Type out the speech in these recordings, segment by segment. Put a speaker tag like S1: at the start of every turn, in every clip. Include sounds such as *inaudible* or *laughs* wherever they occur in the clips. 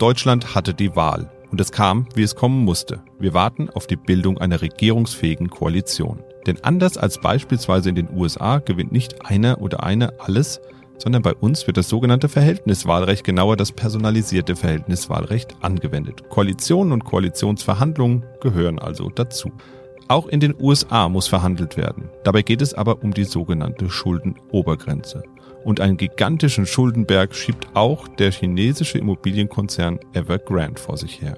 S1: Deutschland hatte die Wahl. Und es kam, wie es kommen musste. Wir warten auf die Bildung einer regierungsfähigen Koalition. Denn anders als beispielsweise in den USA gewinnt nicht einer oder eine alles, sondern bei uns wird das sogenannte Verhältniswahlrecht, genauer das personalisierte Verhältniswahlrecht, angewendet. Koalitionen und Koalitionsverhandlungen gehören also dazu. Auch in den USA muss verhandelt werden. Dabei geht es aber um die sogenannte Schuldenobergrenze. Und einen gigantischen Schuldenberg schiebt auch der chinesische Immobilienkonzern Evergrande vor sich her.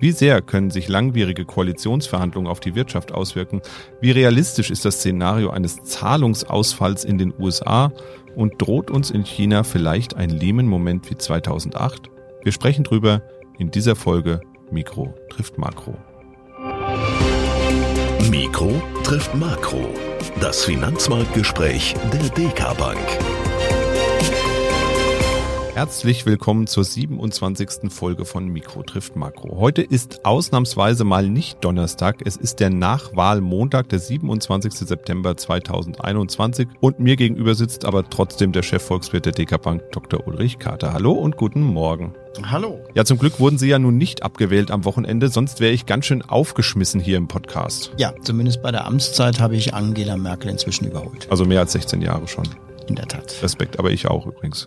S1: Wie sehr können sich langwierige Koalitionsverhandlungen auf die Wirtschaft auswirken? Wie realistisch ist das Szenario eines Zahlungsausfalls in den USA? Und droht uns in China vielleicht ein Lehman-Moment wie 2008? Wir sprechen drüber in dieser Folge Mikro trifft Makro.
S2: Mikro trifft Makro. Das Finanzmarktgespräch der DK Bank.
S1: Herzlich willkommen zur 27. Folge von Mikro trifft Makro. Heute ist ausnahmsweise mal nicht Donnerstag, es ist der Nachwahlmontag, der 27. September 2021 und mir gegenüber sitzt aber trotzdem der Chefvolkswirt der DK Bank, Dr. Ulrich Kater. Hallo und guten Morgen.
S3: Hallo.
S1: Ja, zum Glück wurden Sie ja nun nicht abgewählt am Wochenende, sonst wäre ich ganz schön aufgeschmissen hier im Podcast.
S3: Ja, zumindest bei der Amtszeit habe ich Angela Merkel inzwischen überholt.
S1: Also mehr als 16 Jahre schon.
S3: In der Tat.
S1: Respekt, aber ich auch übrigens.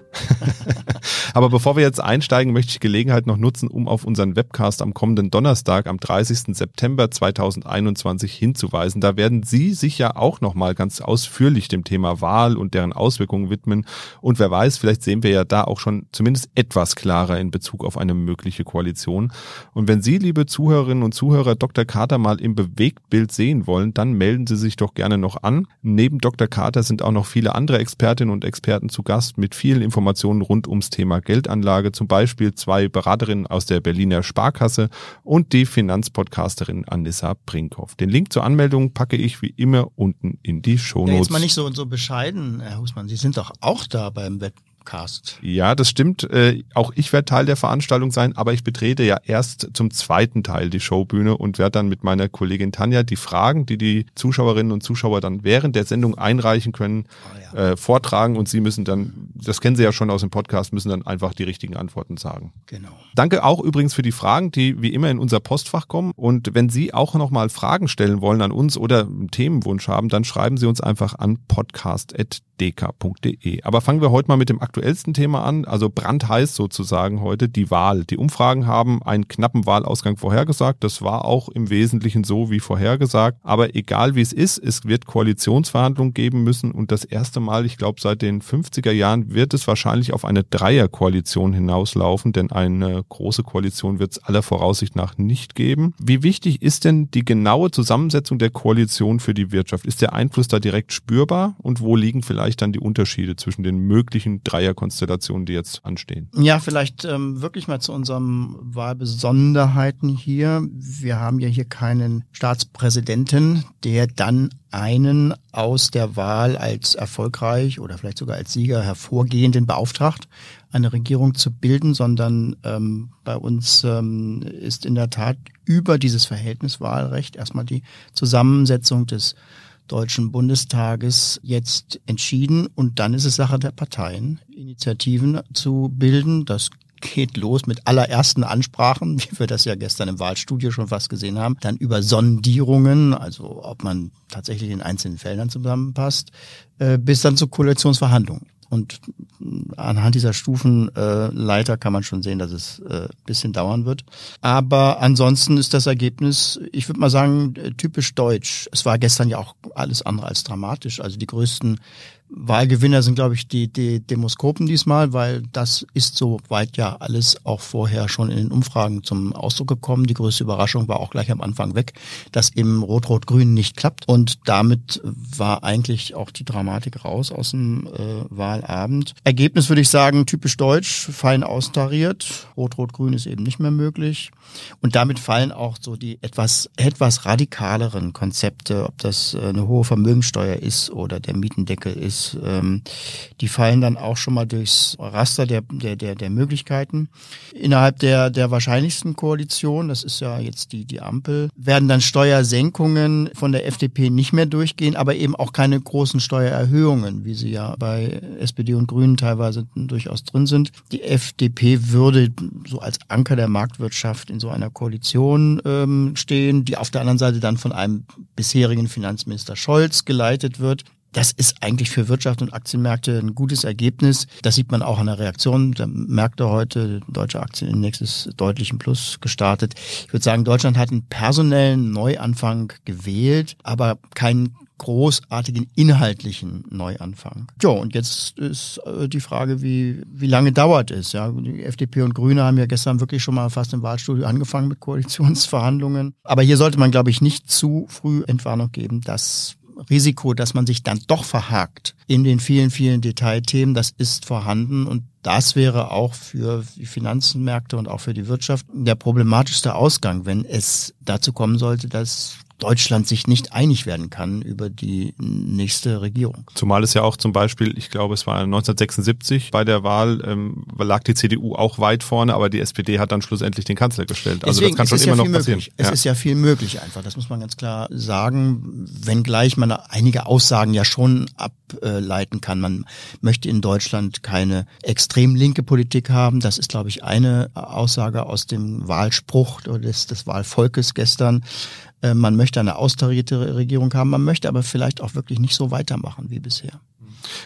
S1: *laughs* aber bevor wir jetzt einsteigen, möchte ich Gelegenheit noch nutzen, um auf unseren Webcast am kommenden Donnerstag, am 30. September 2021 hinzuweisen. Da werden Sie sich ja auch nochmal ganz ausführlich dem Thema Wahl und deren Auswirkungen widmen. Und wer weiß, vielleicht sehen wir ja da auch schon zumindest etwas klarer in Bezug auf eine mögliche Koalition. Und wenn Sie, liebe Zuhörerinnen und Zuhörer, Dr. Carter mal im Bewegtbild sehen wollen, dann melden Sie sich doch gerne noch an. Neben Dr. Carter sind auch noch viele andere Experten Expertinnen und Experten zu Gast mit vielen Informationen rund ums Thema Geldanlage, zum Beispiel zwei Beraterinnen aus der Berliner Sparkasse und die Finanzpodcasterin Anissa Brinkhoff. Den Link zur Anmeldung packe ich wie immer unten in die Shownotes. Ja,
S3: jetzt mal nicht so, so bescheiden, Herr Husmann. Sie sind doch auch da beim Wett Cast.
S1: Ja, das stimmt. Äh, auch ich werde Teil der Veranstaltung sein, aber ich betrete ja erst zum zweiten Teil die Showbühne und werde dann mit meiner Kollegin Tanja die Fragen, die die Zuschauerinnen und Zuschauer dann während der Sendung einreichen können, oh ja. äh, vortragen und sie müssen dann, das kennen Sie ja schon aus dem Podcast, müssen dann einfach die richtigen Antworten sagen.
S3: Genau.
S1: Danke auch übrigens für die Fragen, die wie immer in unser Postfach kommen. Und wenn Sie auch nochmal Fragen stellen wollen an uns oder einen Themenwunsch haben, dann schreiben Sie uns einfach an podcast.dk.de. Aber fangen wir heute mal mit dem aktuellsten Thema an, also brandheiß sozusagen heute, die Wahl. Die Umfragen haben einen knappen Wahlausgang vorhergesagt. Das war auch im Wesentlichen so wie vorhergesagt. Aber egal wie es ist, es wird Koalitionsverhandlungen geben müssen und das erste Mal, ich glaube seit den 50er Jahren, wird es wahrscheinlich auf eine Dreierkoalition hinauslaufen, denn eine große Koalition wird es aller Voraussicht nach nicht geben. Wie wichtig ist denn die genaue Zusammensetzung der Koalition für die Wirtschaft? Ist der Einfluss da direkt spürbar und wo liegen vielleicht dann die Unterschiede zwischen den möglichen drei Dreierkonstellationen, die jetzt anstehen.
S3: Ja, vielleicht ähm, wirklich mal zu unseren Wahlbesonderheiten hier. Wir haben ja hier keinen Staatspräsidenten, der dann einen aus der Wahl als erfolgreich oder vielleicht sogar als Sieger hervorgehenden beauftragt, eine Regierung zu bilden, sondern ähm, bei uns ähm, ist in der Tat über dieses Verhältniswahlrecht erstmal die Zusammensetzung des Deutschen Bundestages jetzt entschieden und dann ist es Sache der Parteien, Initiativen zu bilden. Das geht los mit allerersten Ansprachen, *laughs* wie wir das ja gestern im Wahlstudio schon fast gesehen haben, dann über Sondierungen, also ob man tatsächlich in einzelnen Feldern zusammenpasst, äh, bis dann zu Koalitionsverhandlungen. Und anhand dieser Stufenleiter äh, kann man schon sehen, dass es äh, bisschen dauern wird. Aber ansonsten ist das Ergebnis, ich würde mal sagen, typisch deutsch. Es war gestern ja auch alles andere als dramatisch. Also die größten Wahlgewinner sind, glaube ich, die, die Demoskopen diesmal, weil das ist soweit ja alles auch vorher schon in den Umfragen zum Ausdruck gekommen. Die größte Überraschung war auch gleich am Anfang weg, dass im Rot-Rot-Grün nicht klappt. Und damit war eigentlich auch die Dramatik raus aus dem äh, Wahlabend. Ergebnis würde ich sagen, typisch deutsch, fein austariert. Rot-Rot-Grün ist eben nicht mehr möglich. Und damit fallen auch so die etwas, etwas radikaleren Konzepte, ob das äh, eine hohe Vermögensteuer ist oder der Mietendeckel ist Ähm, die fallen dann auch schon mal durchs Raster der, der, der, der Möglichkeiten. Innerhalb der, der wahrscheinlichsten Koalition, das ist ja jetzt die, die Ampel, werden dann Steuersenkungen von der FDP nicht mehr durchgehen, aber eben auch keine großen Steuererhöhungen, wie sie ja bei SPD und Grünen teilweise durchaus drin sind. Die FDP würde so als Anker der Marktwirtschaft in so einer Koalition ähm, stehen, die auf der anderen Seite dann von einem bisherigen Finanzminister Scholz geleitet wird. Das ist eigentlich für Wirtschaft und Aktienmärkte ein gutes Ergebnis. Das sieht man auch an der Reaktion der Märkte heute. Deutsche Aktienindex ist deutlich im Plus gestartet. Ich würde sagen, Deutschland hat einen personellen Neuanfang gewählt, aber keinen großartigen inhaltlichen Neuanfang. Jo, und jetzt ist äh, die Frage, wie, wie lange dauert es? Ja, die FDP und Grüne haben ja gestern wirklich schon mal fast im Wahlstudio angefangen mit Koalitionsverhandlungen. Aber hier sollte man, glaube ich, nicht zu früh Entwarnung geben, dass Risiko, dass man sich dann doch verhakt in den vielen, vielen Detailthemen, das ist vorhanden. Und das wäre auch für die Finanzmärkte und auch für die Wirtschaft der problematischste Ausgang, wenn es dazu kommen sollte, dass Deutschland sich nicht einig werden kann über die nächste Regierung.
S1: Zumal es ja auch zum Beispiel, ich glaube, es war 1976 bei der Wahl, ähm, lag die CDU auch weit vorne, aber die SPD hat dann schlussendlich den Kanzler gestellt.
S3: Also Deswegen, das kann schon immer ja noch passieren. Möglich. Es ja. ist ja viel möglich einfach, das muss man ganz klar sagen, wenngleich man einige Aussagen ja schon ableiten kann. Man möchte in Deutschland keine extrem linke Politik haben. Das ist, glaube ich, eine Aussage aus dem Wahlspruch des, des Wahlvolkes gestern. Äh, man möchte eine austarierte Regierung haben, man möchte aber vielleicht auch wirklich nicht so weitermachen wie bisher.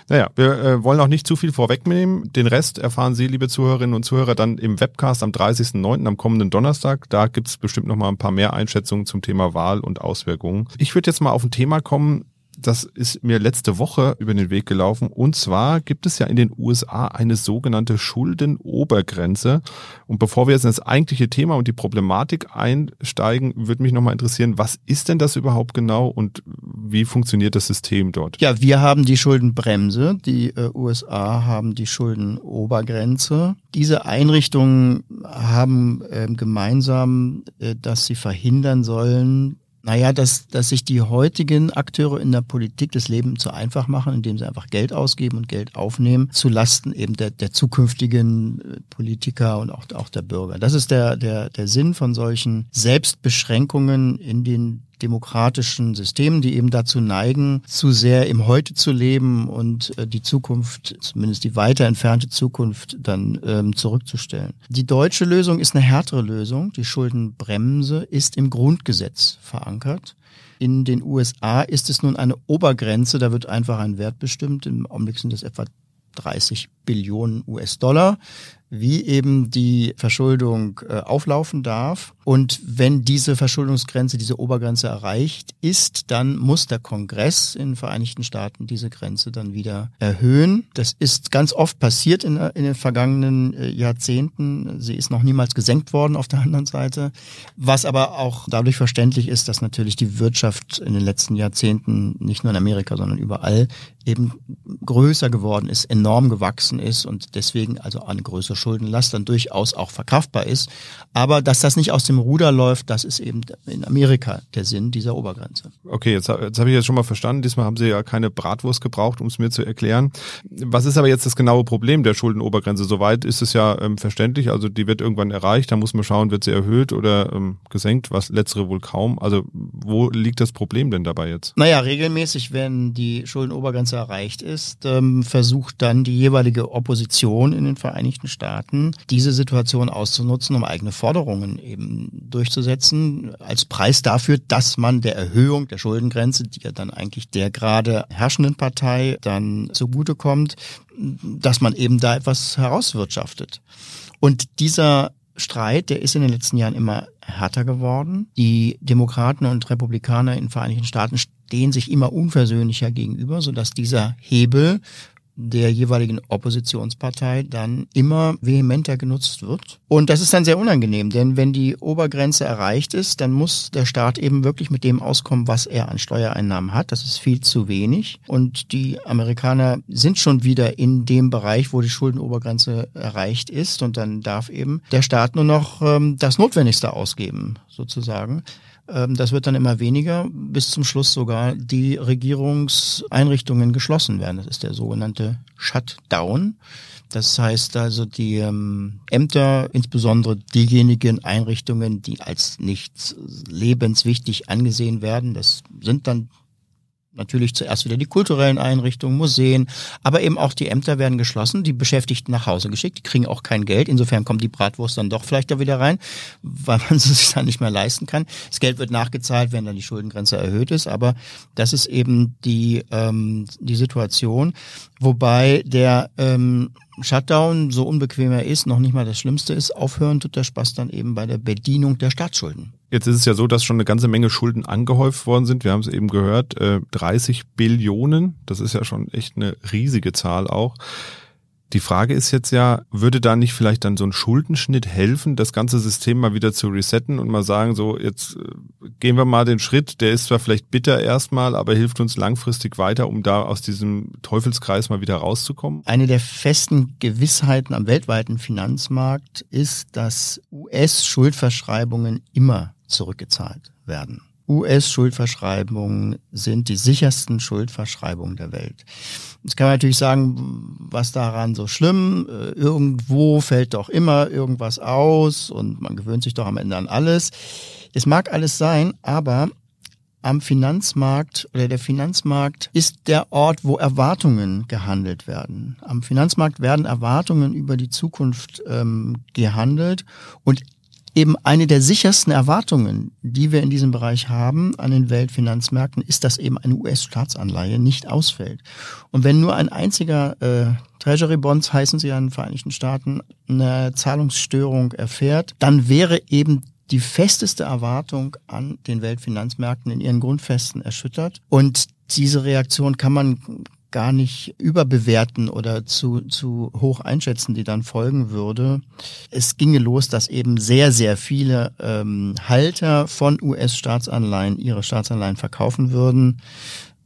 S1: Naja, wir äh, wollen auch nicht zu viel vorwegnehmen. Den Rest erfahren Sie, liebe Zuhörerinnen und Zuhörer, dann im Webcast am 30.09. am kommenden Donnerstag. Da gibt's bestimmt noch mal ein paar mehr Einschätzungen zum Thema Wahl und Auswirkungen. Ich würde jetzt mal auf ein Thema kommen, das ist mir letzte Woche über den Weg gelaufen. Und zwar gibt es ja in den USA eine sogenannte Schuldenobergrenze. Und bevor wir jetzt ins eigentliche Thema und die Problematik einsteigen, würde mich nochmal interessieren, was ist denn das überhaupt genau und wie funktioniert das System dort?
S3: Ja, wir haben die Schuldenbremse. Die äh, USA haben die Schuldenobergrenze. Diese Einrichtungen haben äh, gemeinsam, äh, dass sie verhindern sollen, naja, dass, dass sich die heutigen Akteure in der Politik das Leben zu einfach machen, indem sie einfach Geld ausgeben und Geld aufnehmen, zu Lasten eben der, der zukünftigen äh, Politiker und auch, auch der Bürger. Das ist der, der, der Sinn von solchen Selbstbeschränkungen in den demokratischen Systemen, die eben dazu neigen, zu sehr im Heute zu leben und äh, die Zukunft, zumindest die weiter entfernte Zukunft, dann ähm, zurückzustellen. Die deutsche Lösung ist eine härtere Lösung. Die Schuldenbremse ist im Grundgesetz verankert. In den USA ist es nun eine Obergrenze, da wird einfach ein Wert bestimmt. Im Augenblick sind es etwa 30 Billionen US-Dollar wie eben die Verschuldung äh, auflaufen darf. Und wenn diese Verschuldungsgrenze, diese Obergrenze erreicht ist, dann muss der Kongress in den Vereinigten Staaten diese Grenze dann wieder erhöhen. Das ist ganz oft passiert in, in den vergangenen äh, Jahrzehnten. Sie ist noch niemals gesenkt worden auf der *laughs* anderen Seite. Was aber auch dadurch verständlich ist, dass natürlich die Wirtschaft in den letzten Jahrzehnten nicht nur in Amerika, sondern überall eben größer geworden ist, enorm gewachsen ist und deswegen also eine größere Schuldenlast dann durchaus auch verkraftbar ist. Aber dass das nicht aus dem Ruder läuft, das ist eben in Amerika der Sinn dieser Obergrenze.
S1: Okay, jetzt, jetzt habe ich jetzt schon mal verstanden. Diesmal haben Sie ja keine Bratwurst gebraucht, um es mir zu erklären. Was ist aber jetzt das genaue Problem der Schuldenobergrenze? Soweit ist es ja ähm, verständlich. Also die wird irgendwann erreicht. Da muss man schauen, wird sie erhöht oder ähm, gesenkt. Was letztere wohl kaum. Also wo liegt das Problem denn dabei jetzt?
S3: Naja, regelmäßig, wenn die Schuldenobergrenze erreicht ist, ähm, versucht dann die jeweilige Opposition in den Vereinigten Staaten Staaten, diese Situation auszunutzen, um eigene Forderungen eben durchzusetzen, als Preis dafür, dass man der Erhöhung der Schuldengrenze, die ja dann eigentlich der gerade herrschenden Partei dann zugutekommt, dass man eben da etwas herauswirtschaftet. Und dieser Streit, der ist in den letzten Jahren immer härter geworden. Die Demokraten und Republikaner in den Vereinigten Staaten stehen sich immer unversöhnlicher gegenüber, sodass dieser Hebel der jeweiligen Oppositionspartei dann immer vehementer genutzt wird. Und das ist dann sehr unangenehm, denn wenn die Obergrenze erreicht ist, dann muss der Staat eben wirklich mit dem auskommen, was er an Steuereinnahmen hat. Das ist viel zu wenig. Und die Amerikaner sind schon wieder in dem Bereich, wo die Schuldenobergrenze erreicht ist. Und dann darf eben der Staat nur noch ähm, das Notwendigste ausgeben, sozusagen das wird dann immer weniger, bis zum Schluss sogar die Regierungseinrichtungen geschlossen werden. Das ist der sogenannte Shutdown. Das heißt also, die ähm, Ämter, insbesondere diejenigen Einrichtungen, die als nicht lebenswichtig angesehen werden, das sind dann natürlich zuerst wieder die kulturellen Einrichtungen, Museen, aber eben auch die Ämter werden geschlossen, die Beschäftigten nach Hause geschickt, die kriegen auch kein Geld. Insofern kommt die Bratwurst dann doch vielleicht da wieder rein, weil man *laughs* sie sich dann nicht mehr leisten kann. Das Geld wird nachgezahlt, wenn dann die Schuldengrenze erhöht ist, aber das ist eben die, ähm, die Situation, wobei der ähm, Shutdown, so unbequem er ist, noch nicht mal das Schlimmste ist. Aufhören tut der Spaß dann eben bei der Bedienung der Staatsschulden.
S1: Jetzt ist es ja so, dass schon eine ganze Menge Schulden angehäuft worden sind. Wir haben es eben gehört, 30 äh, Billionen. Das ist ja schon echt eine riesige Zahl auch. Die Frage ist jetzt ja, würde da nicht vielleicht dann so ein Schuldenschnitt helfen, das ganze System mal wieder zu resetten und mal sagen, so jetzt äh, gehen wir mal den Schritt, der ist zwar vielleicht bitter erstmal, aber hilft uns langfristig weiter, um da aus diesem Teufelskreis mal wieder rauszukommen?
S3: Eine der festen Gewissheiten am weltweiten Finanzmarkt ist, dass US-Schuldverschreibungen immer zurückgezahlt werden. US-Schuldverschreibungen sind die sichersten Schuldverschreibungen der Welt. Jetzt kann man natürlich sagen, was daran so schlimm, äh, irgendwo fällt doch immer irgendwas aus und man gewöhnt sich doch am Ende an alles. Es mag alles sein, aber am Finanzmarkt oder der Finanzmarkt ist der Ort, wo Erwartungen gehandelt werden. Am Finanzmarkt werden Erwartungen über die Zukunft ähm, gehandelt und eben eine der sichersten Erwartungen, die wir in diesem Bereich haben an den Weltfinanzmärkten, ist, dass eben eine US-Staatsanleihe nicht ausfällt. Und wenn nur ein einziger äh, Treasury Bonds heißen sie ja in den Vereinigten Staaten, eine Zahlungsstörung erfährt, dann wäre eben die festeste Erwartung an den Weltfinanzmärkten in ihren Grundfesten erschüttert. Und diese Reaktion kann man gar nicht überbewerten oder zu, zu hoch einschätzen, die dann folgen würde. Es ginge los, dass eben sehr, sehr viele ähm, Halter von US-Staatsanleihen ihre Staatsanleihen verkaufen würden.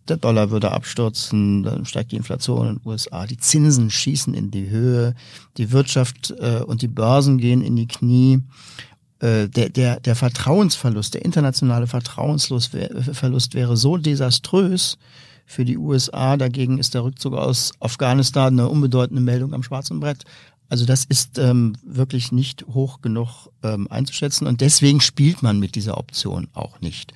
S3: Der Dollar würde abstürzen, dann steigt die Inflation in den USA, die Zinsen schießen in die Höhe, die Wirtschaft äh, und die Börsen gehen in die Knie äh, der, der, der Vertrauensverlust, der internationale Vertrauensverlust wäre so desaströs, für die USA. Dagegen ist der Rückzug aus Afghanistan eine unbedeutende Meldung am schwarzen Brett. Also das ist ähm, wirklich nicht hoch genug ähm, einzuschätzen und deswegen spielt man mit dieser Option auch nicht.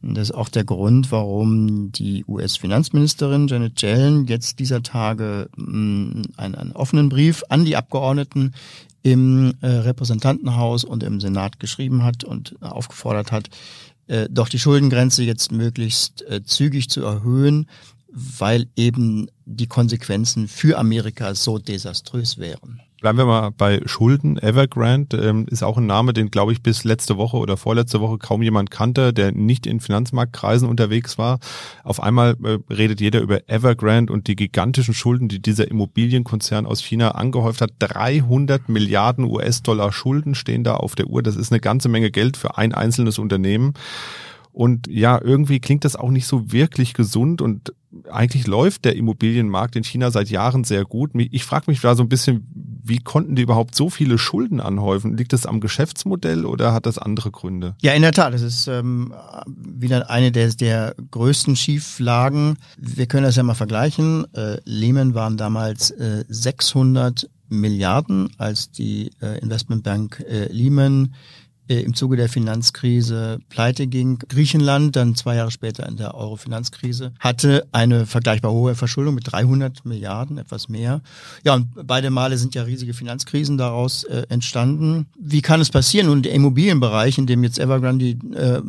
S3: Und das ist auch der Grund, warum die US-Finanzministerin Janet Yellen jetzt dieser Tage mh, mm, einen, einen offenen Brief an die Abgeordneten im äh, Repräsentantenhaus und im Senat geschrieben hat und aufgefordert hat, äh, doch die Schuldengrenze jetzt möglichst äh, zügig zu erhöhen, weil eben die Konsequenzen für Amerika so desaströs wären.
S1: Bleiben wir mal bei Schulden. Evergrande ähm, ist auch ein Name, den glaube ich bis letzte Woche oder vorletzte Woche kaum jemand kannte, der nicht in Finanzmarktkreisen unterwegs war. Auf einmal äh, redet jeder über Evergrande und die gigantischen Schulden, die dieser Immobilienkonzern aus China angehäuft hat. 300 Milliarden US-Dollar Schulden stehen da auf der Uhr. Das ist eine ganze Menge Geld für ein einzelnes Unternehmen. Und ja, irgendwie klingt das auch nicht so wirklich gesund und eigentlich läuft der Immobilienmarkt in China seit Jahren sehr gut. Ich frage mich da so ein bisschen, wie konnten die überhaupt so viele Schulden anhäufen? Liegt das am Geschäftsmodell oder hat das andere Gründe?
S3: Ja, in der Tat. Das ist ähm, wieder eine der, der größten Schieflagen. Wir können das ja mal vergleichen. Äh, Lehman waren damals äh, 600 Milliarden, als die äh, Investmentbank äh, Lehman im Zuge der Finanzkrise pleite ging. Griechenland, dann zwei Jahre später in der Euro-Finanzkrise, hatte eine vergleichbar hohe Verschuldung mit 300 Milliarden, etwas mehr. Ja, und beide Male sind ja riesige Finanzkrisen daraus äh, entstanden. Wie kann es passieren? Nun, der Immobilienbereich, in dem jetzt Evergrande äh,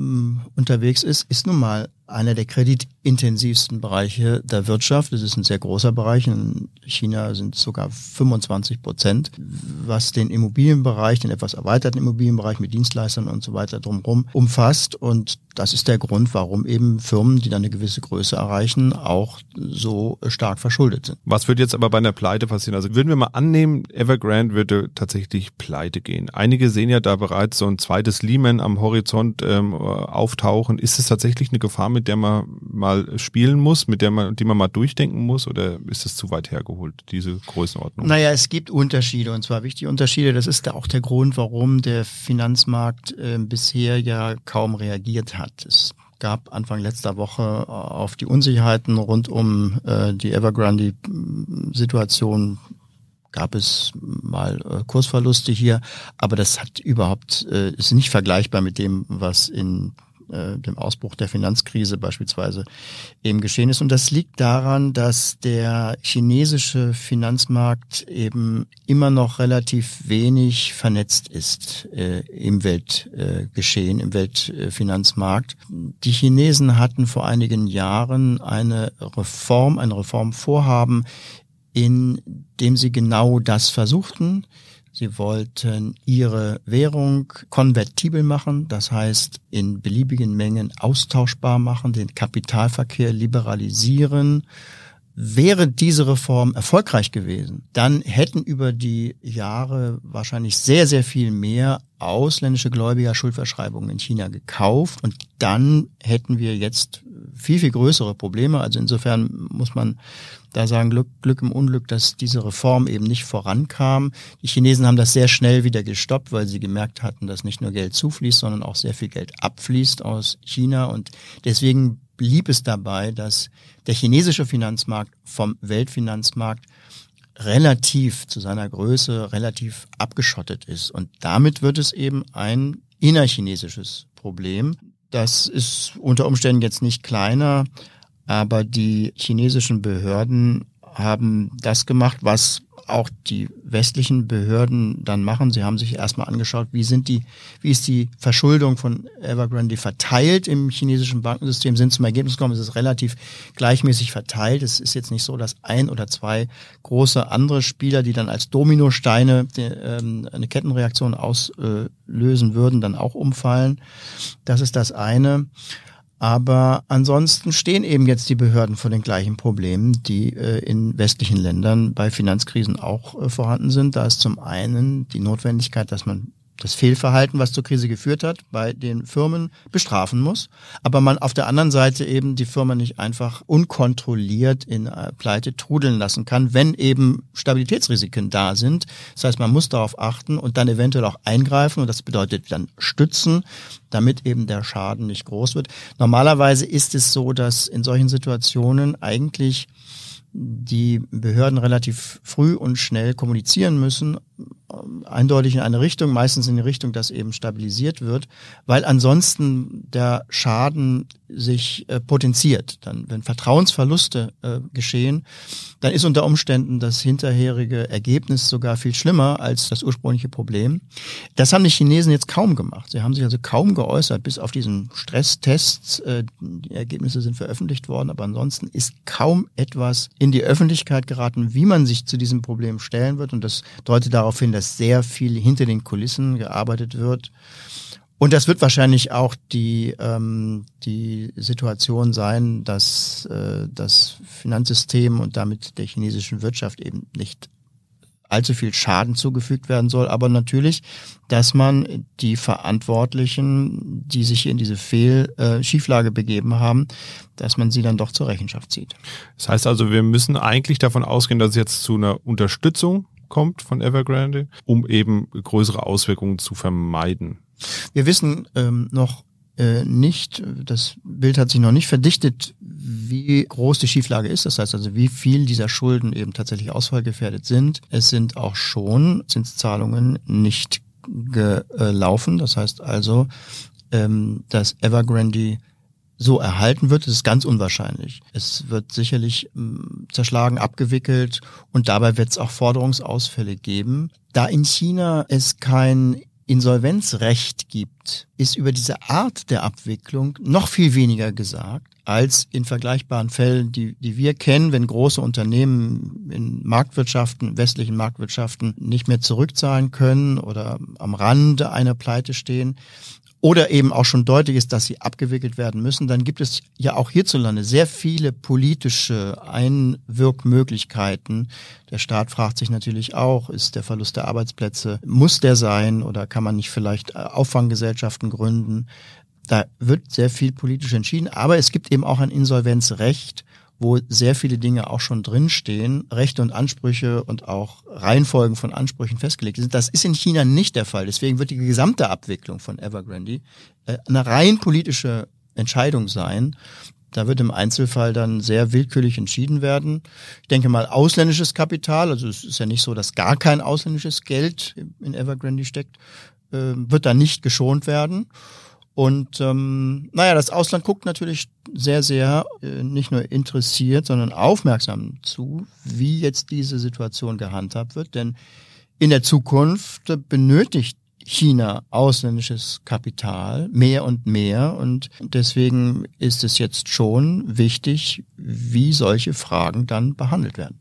S3: unterwegs ist, ist nun mal einer der kreditintensivsten Bereiche der Wirtschaft. Es ist ein sehr großer Bereich. In China sind es sogar 25 Prozent, was den Immobilienbereich, den etwas erweiterten Immobilienbereich mit Dienstleistern und so weiter drumherum umfasst. Und das ist der Grund, warum eben Firmen, die dann eine gewisse Größe erreichen, auch so stark verschuldet sind.
S1: Was wird jetzt aber bei einer Pleite passieren? Also würden wir mal annehmen, Evergrande würde tatsächlich pleite gehen. Einige sehen ja da bereits so ein zweites Lehman am Horizont ähm, auftauchen. Ist es tatsächlich eine Gefahr, mit der man mal spielen muss, mit der man, die man mal durchdenken muss, oder ist das zu weit hergeholt, diese Größenordnung?
S3: Naja, es gibt Unterschiede und zwar wichtige Unterschiede. Das ist auch der Grund, warum der Finanzmarkt äh, bisher ja kaum reagiert hat. Es gab Anfang letzter Woche äh, auf die Unsicherheiten rund um äh, die Evergrande-Situation gab es mal äh, Kursverluste hier, aber das hat überhaupt äh, ist nicht vergleichbar mit dem, was in äh, dem Ausbruch der Finanzkrise beispielsweise eben geschehen ist. Und das liegt daran, dass der chinesische Finanzmarkt eben immer noch relativ wenig vernetzt ist äh, im Weltgeschehen, äh, im Weltfinanzmarkt. Die Chinesen hatten vor einigen Jahren eine Reform, ein Reformvorhaben, in dem sie genau das versuchten. Sie wollten ihre Währung konvertibel machen, das heißt in beliebigen Mengen austauschbar machen, den Kapitalverkehr liberalisieren. Wäre diese Reform erfolgreich gewesen, dann hätten über die Jahre wahrscheinlich sehr, sehr viel mehr ausländische Gläubiger Schuldverschreibungen in China gekauft und dann hätten wir jetzt viel, viel größere Probleme. Also insofern muss man da sagen Glück, Glück im Unglück, dass diese Reform eben nicht vorankam. Die Chinesen haben das sehr schnell wieder gestoppt, weil sie gemerkt hatten, dass nicht nur Geld zufließt, sondern auch sehr viel Geld abfließt aus China. Und deswegen blieb es dabei, dass der chinesische Finanzmarkt vom Weltfinanzmarkt relativ zu seiner Größe relativ abgeschottet ist. Und damit wird es eben ein innerchinesisches Problem. Das ist unter Umständen jetzt nicht kleiner, aber die chinesischen Behörden haben das gemacht, was auch die westlichen Behörden dann machen. Sie haben sich erstmal angeschaut, wie sind die, wie ist die Verschuldung von Evergrande verteilt im chinesischen Bankensystem, sind zum Ergebnis gekommen, es ist relativ gleichmäßig verteilt. Es ist jetzt nicht so, dass ein oder zwei große andere Spieler, die dann als Dominosteine ähm, eine Kettenreaktion auslösen würden, dann auch umfallen. Das ist das eine. Aber ansonsten stehen eben jetzt die Behörden vor den gleichen Problemen, die äh, in westlichen Ländern bei Finanzkrisen auch äh, vorhanden sind. Da ist zum einen die Notwendigkeit, dass man das Fehlverhalten, was zur Krise geführt hat, bei den Firmen bestrafen muss. Aber man auf der anderen Seite eben die Firma nicht einfach unkontrolliert in äh, Pleite trudeln lassen kann, wenn eben Stabilitätsrisiken da sind. Das heißt, man muss darauf achten und dann eventuell auch eingreifen und das bedeutet dann stützen, damit eben der Schaden nicht groß wird. Normalerweise ist es so, dass in solchen Situationen eigentlich die Behörden relativ früh und schnell kommunizieren müssen, eindeutig in eine Richtung, meistens in die Richtung, dass eben stabilisiert wird, weil ansonsten der Schaden sich äh, potenziert. Dann, wenn Vertrauensverluste äh, geschehen, dann ist unter Umständen das hinterherige Ergebnis sogar viel schlimmer als das ursprüngliche Problem. Das haben die Chinesen jetzt kaum gemacht. Sie haben sich also kaum geäußert, bis auf diesen Stresstests. Äh, die Ergebnisse sind veröffentlicht worden, aber ansonsten ist kaum etwas in die Öffentlichkeit geraten, wie man sich zu diesem Problem stellen wird. Und das deutet darauf hin, dass sehr viel hinter den Kulissen gearbeitet wird. Und das wird wahrscheinlich auch die, ähm, die Situation sein, dass äh, das Finanzsystem und damit der chinesischen Wirtschaft eben nicht allzu viel Schaden zugefügt werden soll, aber natürlich, dass man die Verantwortlichen, die sich in diese Fehl äh, Schieflage begeben haben, dass man sie dann doch zur Rechenschaft zieht.
S1: Das heißt also, wir müssen eigentlich davon ausgehen, dass es jetzt zu einer Unterstützung kommt von Evergrande, um eben größere Auswirkungen zu vermeiden.
S3: Wir wissen ähm, noch äh, nicht, das Bild hat sich noch nicht verdichtet, wie groß die Schieflage ist. Das heißt also, wie viel dieser Schulden eben tatsächlich ausfallgefährdet sind. Es sind auch schon Zinszahlungen nicht gelaufen. Das heißt also, ähm, dass Evergrande so erhalten wird, ist ganz unwahrscheinlich. Es wird sicherlich ähm, zerschlagen, abgewickelt und dabei wird es auch Forderungsausfälle geben. Da in China es kein Insolvenzrecht gibt, ist über diese Art der Abwicklung noch viel weniger gesagt als in vergleichbaren Fällen, die, die wir kennen, wenn große Unternehmen in Marktwirtschaften, westlichen Marktwirtschaften nicht mehr zurückzahlen können oder am Rande einer Pleite stehen oder eben auch schon deutlich ist, dass sie abgewickelt werden müssen, dann gibt es ja auch hierzulande sehr viele politische Einwirkmöglichkeiten. Der Staat fragt sich natürlich auch, ist der Verlust der Arbeitsplätze, muss der sein oder kann man nicht vielleicht äh, Auffanggesellschaften gründen? Da wird sehr viel politisch entschieden, aber es gibt eben auch ein Insolvenzrecht, wo sehr viele Dinge auch schon drinstehen, Rechte und Ansprüche und auch Reihenfolgen von Ansprüchen festgelegt sind. Das ist in China nicht der Fall. Deswegen wird die gesamte Abwicklung von Evergrande äh, eine rein politische Entscheidung sein. Da wird im Einzelfall dann sehr willkürlich entschieden werden. Ich denke mal, ausländisches Kapital, also es ist ja nicht so, dass gar kein ausländisches Geld in Evergrande steckt, äh, wird da nicht geschont werden. Und ähm, naja, das Ausland guckt natürlich sehr, sehr äh, nicht nur interessiert, sondern aufmerksam zu, wie jetzt diese Situation gehandhabt wird. Denn in der Zukunft benötigt China ausländisches Kapital mehr und mehr und deswegen ist es jetzt schon wichtig, wie solche Fragen dann behandelt werden.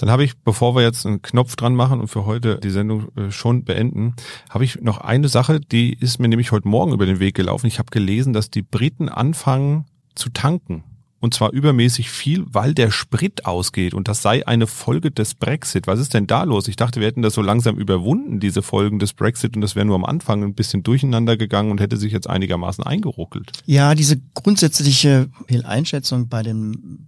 S1: Dann habe ich, bevor wir jetzt einen Knopf dran machen und für heute die Sendung äh, schon beenden, habe ich noch eine Sache, die ist mir nämlich heute Morgen über den Weg gelaufen. Ich habe gelesen, dass die Briten anfangen zu tanken und zwar übermäßig viel, weil der Sprit ausgeht und das sei eine Folge des Brexit. Was ist denn da los? Ich dachte, wir hätten das so langsam überwunden, diese Folgen des Brexit und das wäre nur am Anfang ein bisschen durcheinander gegangen und hätte sich jetzt einigermaßen eingeruckelt.
S3: Ja, diese grundsätzliche Einschätzung bei den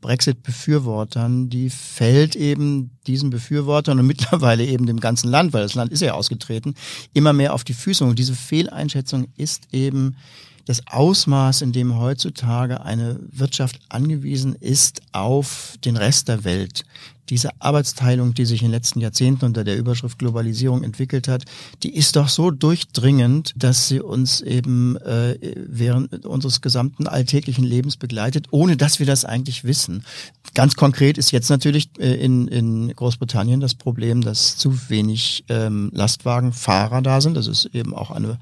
S3: Brexit-Befürwortern, die fällt eben diesen Befürwortern und mittlerweile eben dem ganzen Land, weil das Land ist ja ausgetreten, immer mehr auf die Füße. Und diese Fehleinschätzung ist eben das Ausmaß, in dem heutzutage eine Wirtschaft angewiesen ist auf den Rest der Welt. Diese Arbeitsteilung, die sich in den letzten Jahrzehnten unter der Überschrift Globalisierung entwickelt hat, die ist doch so durchdringend, dass sie uns eben äh, während unseres gesamten alltäglichen Lebens begleitet, ohne dass wir das eigentlich wissen. Ganz konkret ist jetzt natürlich äh, in, in Großbritannien das Problem, dass zu wenig ähm, Lastwagenfahrer da sind. Das ist eben auch eine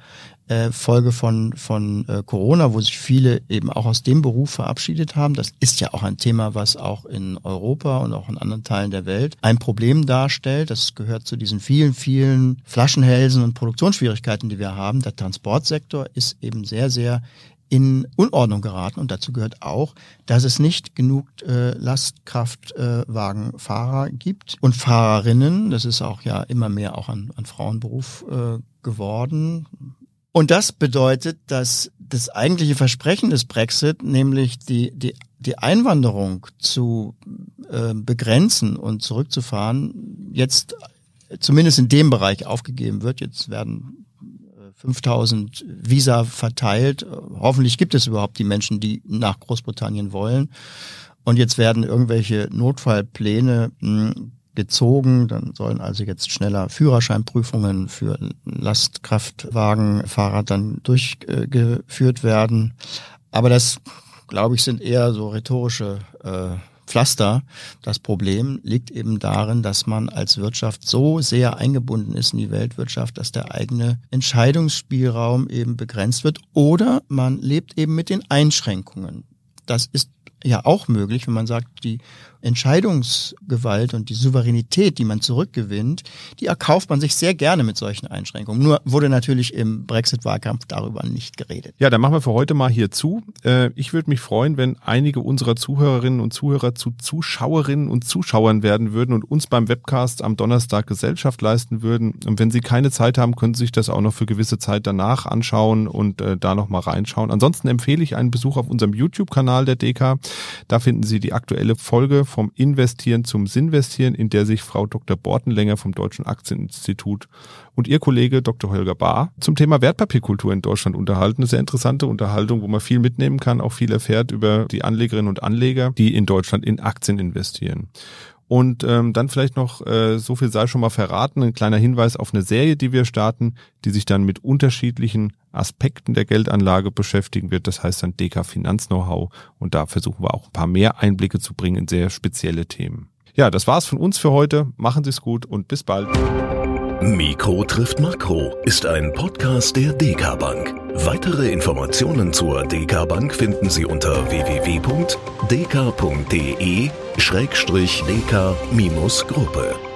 S3: äh, Folge von, von äh, Corona, wo sich viele eben auch aus dem Beruf verabschiedet haben. Das ist ja auch ein Thema, was auch in Europa und auch in anderen Teilen der Welt ein Problem darstellt. Das gehört zu diesen vielen, vielen Flaschenhälsen und Produktionsschwierigkeiten, die wir haben. Der Transportsektor ist eben sehr, sehr in Unordnung geraten und dazu gehört auch, dass es nicht genug äh, Lastkraftwagenfahrer äh, gibt und Fahrerinnen. Das ist auch ja immer mehr auch ein, ein Frauenberuf äh, geworden. Und das bedeutet, dass das eigentliche Versprechen des Brexit, nämlich die, die, die Einwanderung zu äh, begrenzen und zurückzufahren, jetzt zumindest in dem Bereich aufgegeben wird. Jetzt werden 5000 äh, Visa verteilt. Hoffentlich gibt es überhaupt die Menschen, die nach Großbritannien wollen. Und jetzt werden irgendwelche Notfallpläne hm, gezogen. Dann sollen also jetzt schneller Führerscheinprüfungen für Lastkraftwagenfahrer dann durchgeführt werden. Aber das, glaube ich, sind eher so rhetorische äh, Pflaster. Das Problem liegt eben darin, dass man als Wirtschaft so sehr eingebunden ist in die Weltwirtschaft, dass der eigene Entscheidungsspielraum eben begrenzt wird oder man lebt eben mit den Einschränkungen. Das ist ja auch möglich, wenn man sagt, die Entscheidungsgewalt und die Souveränität, die man zurückgewinnt, die erkauft man sich sehr gerne mit solchen Einschränkungen. Nur wurde natürlich im Brexit-Wahlkampf darüber nicht geredet.
S1: Ja, dann machen wir für heute mal hier zu. Äh, ich würde mich freuen, wenn einige unserer Zuhörerinnen und Zuhörer zu Zuschauerinnen und Zuschauern werden würden und uns beim Webcast am Donnerstag Gesellschaft leisten würden. Und wenn Sie keine Zeit haben, können Sie sich das auch noch für gewisse Zeit danach anschauen und äh, da noch mal reinschauen. Ansonsten empfehle ich einen Besuch auf unserem YouTube-Kanal der DK. Da finden Sie die aktuelle Folge vom Investieren zum Sinvestieren, in der sich Frau Dr. Bortenlänger vom Deutschen Aktieninstitut und ihr Kollege Dr. Holger Bahr zum Thema Wertpapierkultur in Deutschland unterhalten. Eine sehr interessante Unterhaltung, wo man viel mitnehmen kann, auch viel erfährt über die Anlegerinnen und Anleger, die in Deutschland in Aktien investieren. Und ähm, dann vielleicht noch, äh, so viel sei schon mal verraten, ein kleiner Hinweis auf eine Serie, die wir starten, die sich dann mit unterschiedlichen Aspekten der Geldanlage beschäftigen wird. Das heißt dann DK Finanz Know-how. Und da versuchen wir auch ein paar mehr Einblicke zu bringen in sehr spezielle Themen. Ja, das war's von uns für heute. Machen Sie es gut und bis bald.
S2: Mikro trifft Makro ist ein Podcast der DK Bank. Weitere Informationen zur DK Bank finden Sie unter www.dk.de-dk-gruppe.